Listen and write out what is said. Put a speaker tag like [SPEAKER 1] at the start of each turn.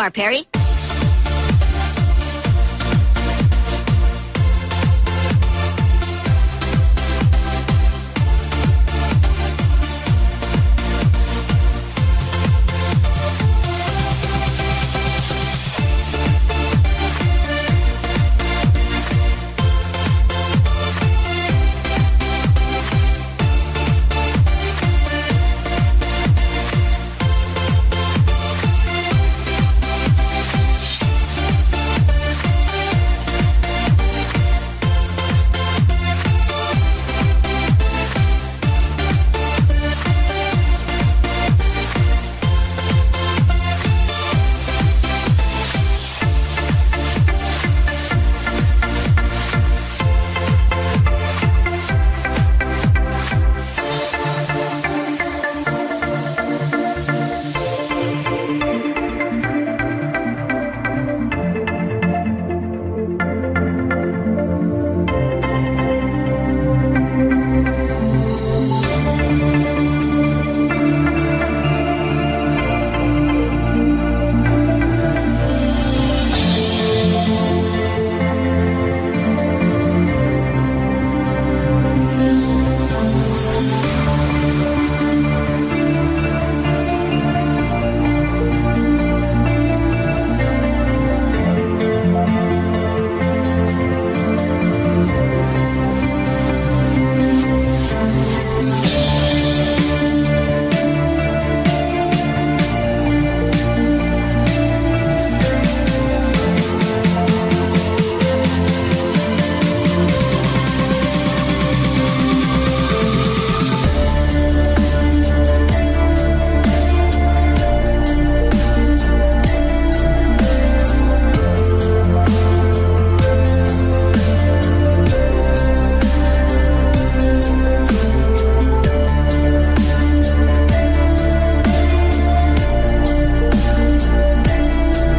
[SPEAKER 1] are, Perry.